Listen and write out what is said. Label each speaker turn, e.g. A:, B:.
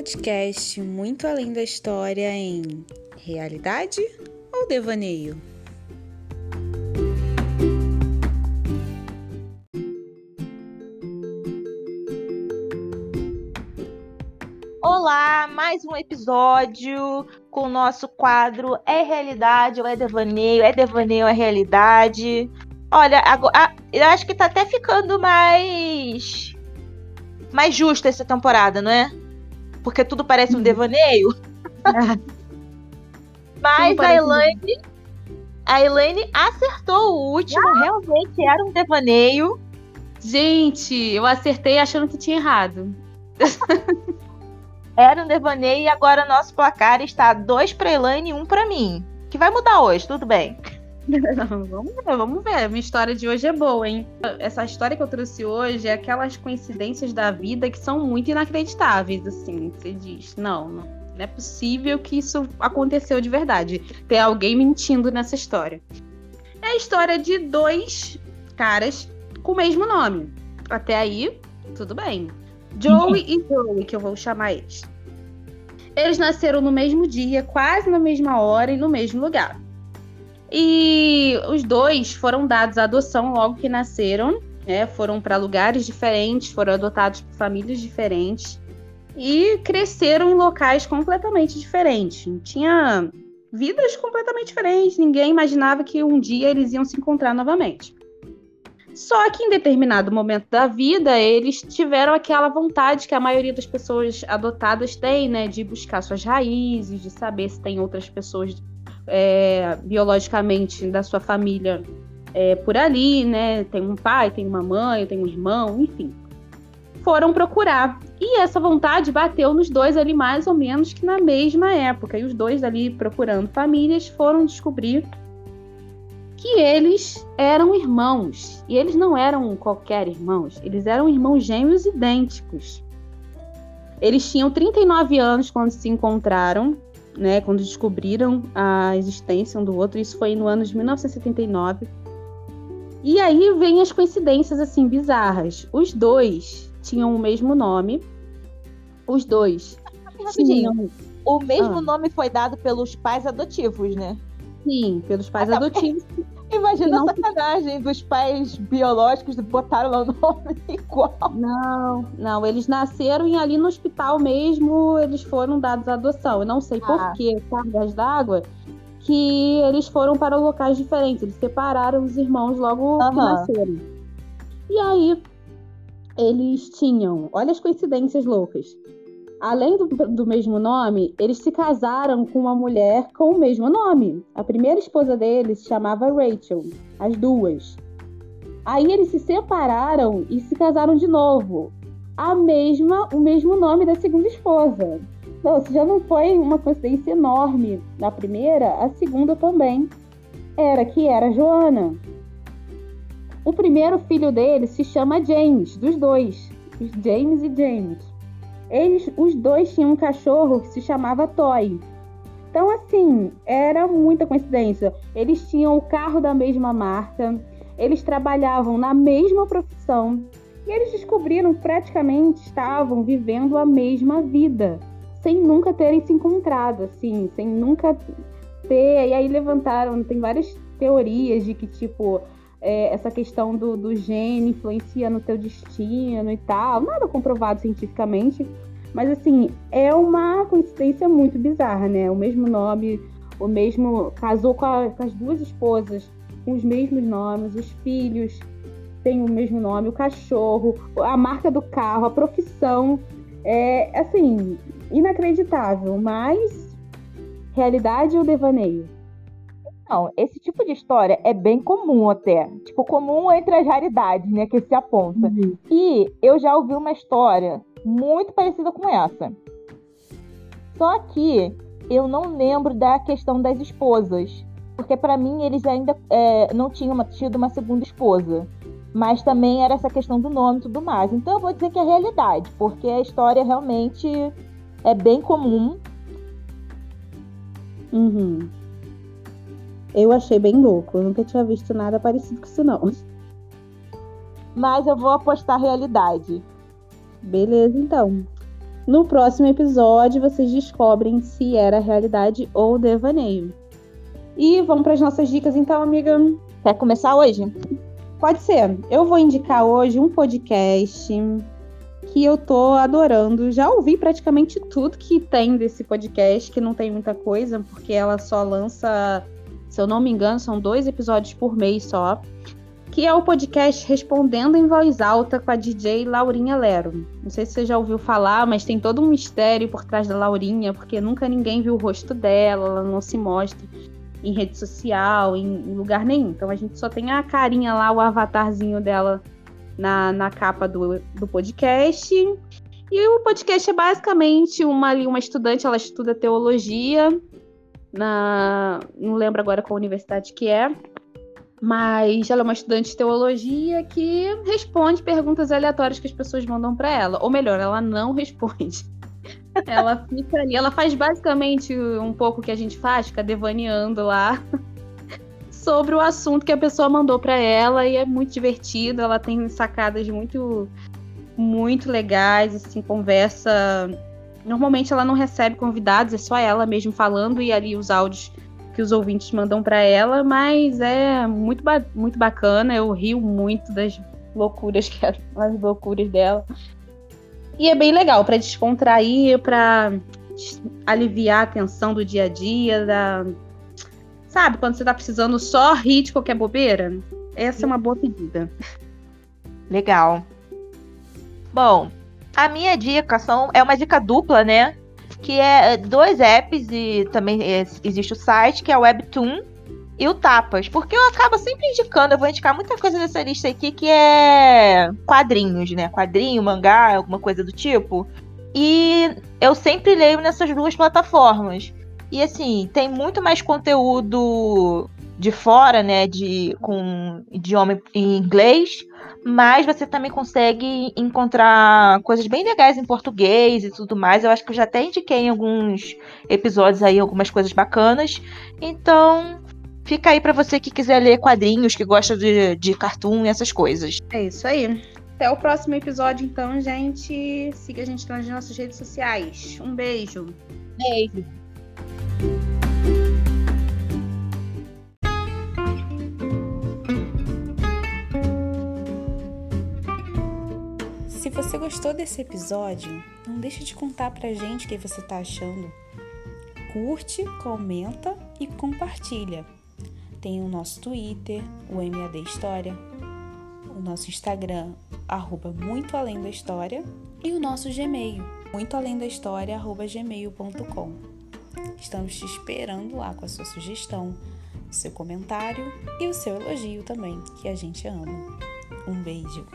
A: podcast Muito Além da História em Realidade ou Devaneio?
B: Olá, mais um episódio com o nosso quadro É Realidade ou É Devaneio? É Devaneio ou É Realidade? Olha, agora, eu acho que tá até ficando mais mais justa essa temporada, não é? Porque tudo parece um devaneio. Mas a Elaine, a Elaine acertou o último, ah! realmente era um devaneio.
C: Gente, eu acertei achando que tinha errado.
B: era um devaneio e agora nosso placar está dois para Elaine e um para mim. Que vai mudar hoje, tudo bem.
C: vamos ver, vamos ver. Minha história de hoje é boa, hein? Essa história que eu trouxe hoje é aquelas coincidências da vida que são muito inacreditáveis, assim. Você diz, não, não, não é possível que isso aconteceu de verdade. Tem alguém mentindo nessa história. É a história de dois caras com o mesmo nome. Até aí, tudo bem. Joey e Joey, que eu vou chamar eles. Eles nasceram no mesmo dia, quase na mesma hora e no mesmo lugar. E os dois foram dados à adoção logo que nasceram, né? Foram para lugares diferentes, foram adotados por famílias diferentes e cresceram em locais completamente diferentes. Tinha vidas completamente diferentes. Ninguém imaginava que um dia eles iam se encontrar novamente. Só que em determinado momento da vida, eles tiveram aquela vontade que a maioria das pessoas adotadas tem, né? De buscar suas raízes, de saber se tem outras pessoas é, biologicamente da sua família é, por ali, né? Tem um pai, tem uma mãe, tem um irmão, enfim. Foram procurar. E essa vontade bateu nos dois ali mais ou menos que na mesma época. E os dois ali procurando famílias foram descobrir que eles eram irmãos. E eles não eram qualquer irmãos, eles eram irmãos gêmeos idênticos. Eles tinham 39 anos quando se encontraram né, quando descobriram a existência um do outro, isso foi no ano de 1979. E aí vem as coincidências assim bizarras. Os dois tinham o mesmo nome. Os dois
B: tinham o mesmo ah. nome foi dado pelos pais adotivos, né?
C: Sim, pelos pais adotivos.
B: Imagina não... a sacanagem dos pais biológicos botaram lá o nome igual.
C: Não, não, eles nasceram e ali no hospital mesmo eles foram dados à adoção. Eu não sei ah. por que cargas d'água que eles foram para locais diferentes. Eles separaram os irmãos logo que nasceram. E aí eles tinham, olha as coincidências loucas. Além do, do, mesmo nome, eles se casaram com uma mulher com o mesmo nome. A primeira esposa deles se chamava Rachel, as duas. Aí eles se separaram e se casaram de novo. A mesma, o mesmo nome da segunda esposa. Então, se já não foi uma coincidência enorme na primeira, a segunda também era que era Joana. O primeiro filho deles se chama James, dos dois, James e James. Eles, os dois tinham um cachorro que se chamava Toy. Então, assim, era muita coincidência. Eles tinham o carro da mesma marca, eles trabalhavam na mesma profissão e eles descobriram que praticamente estavam vivendo a mesma vida, sem nunca terem se encontrado, assim, sem nunca ter. E aí levantaram, tem várias teorias de que, tipo, é, essa questão do, do gene influencia no teu destino e tal. Nada comprovado cientificamente. Mas assim, é uma coincidência muito bizarra, né? O mesmo nome, o mesmo. casou com, a, com as duas esposas, com os mesmos nomes, os filhos têm o mesmo nome, o cachorro, a marca do carro, a profissão. É assim, inacreditável, mas realidade ou devaneio?
B: Não, esse tipo de história é bem comum até. Tipo, comum entre as raridades, né? Que se aponta. Uhum. E eu já ouvi uma história muito parecida com essa. Só que eu não lembro da questão das esposas. Porque para mim eles ainda é, não tinham tido uma segunda esposa. Mas também era essa questão do nome e tudo mais. Então eu vou dizer que é realidade, porque a história realmente é bem comum.
C: Uhum. Eu achei bem louco. Eu nunca tinha visto nada parecido com isso, não.
B: Mas eu vou apostar realidade.
C: Beleza, então. No próximo episódio, vocês descobrem se era realidade ou devaneio. E vamos para as nossas dicas, então, amiga.
B: Quer começar hoje?
C: Pode ser. Eu vou indicar hoje um podcast que eu tô adorando. Já ouvi praticamente tudo que tem desse podcast, que não tem muita coisa, porque ela só lança, se eu não me engano, são dois episódios por mês só. Que é o podcast Respondendo em Voz Alta com a DJ Laurinha Lero. Não sei se você já ouviu falar, mas tem todo um mistério por trás da Laurinha, porque nunca ninguém viu o rosto dela, ela não se mostra em rede social, em lugar nenhum. Então a gente só tem a carinha lá, o avatarzinho dela na, na capa do, do podcast. E o podcast é basicamente uma uma estudante, ela estuda teologia na. Não lembro agora qual universidade que é. Mas ela é uma estudante de teologia que responde perguntas aleatórias que as pessoas mandam para ela. Ou melhor, ela não responde. ela fica ali, ela faz basicamente um pouco o que a gente faz, fica devaneando lá sobre o assunto que a pessoa mandou para ela e é muito divertido. Ela tem sacadas muito, muito legais, assim, conversa. Normalmente ela não recebe convidados, é só ela mesmo falando e ali os áudios que os ouvintes mandam para ela, mas é muito, ba muito bacana. Eu rio muito das loucuras que é, as loucuras dela. E é bem legal para descontrair, para aliviar a tensão do dia a dia, da, Sabe, quando você tá precisando só rir de qualquer bobeira? Essa é uma boa pedida.
B: Legal. Bom, a minha dica são, é uma dica dupla, né? Que é dois apps e também existe o site, que é o Webtoon e o Tapas. Porque eu acabo sempre indicando, eu vou indicar muita coisa nessa lista aqui que é quadrinhos, né? Quadrinho, mangá, alguma coisa do tipo. E eu sempre leio nessas duas plataformas. E assim, tem muito mais conteúdo de fora, né, de com idioma em inglês, mas você também consegue encontrar coisas bem legais em português e tudo mais. Eu acho que eu já até indiquei em alguns episódios aí algumas coisas bacanas. Então, fica aí para você que quiser ler quadrinhos, que gosta de, de cartoon e essas coisas.
C: É isso aí. Até o próximo episódio, então, gente. Siga a gente nas nossas redes sociais. Um beijo.
B: Beijo.
A: Gostou desse episódio, não deixe de contar pra gente o que você tá achando. Curte, comenta e compartilha. Tem o nosso Twitter, o MAD História, o nosso Instagram, arroba Muito Além da História, e o nosso Gmail, muito além da história, arroba gmail.com. Estamos te esperando lá com a sua sugestão, o seu comentário e o seu elogio também, que a gente ama. Um beijo!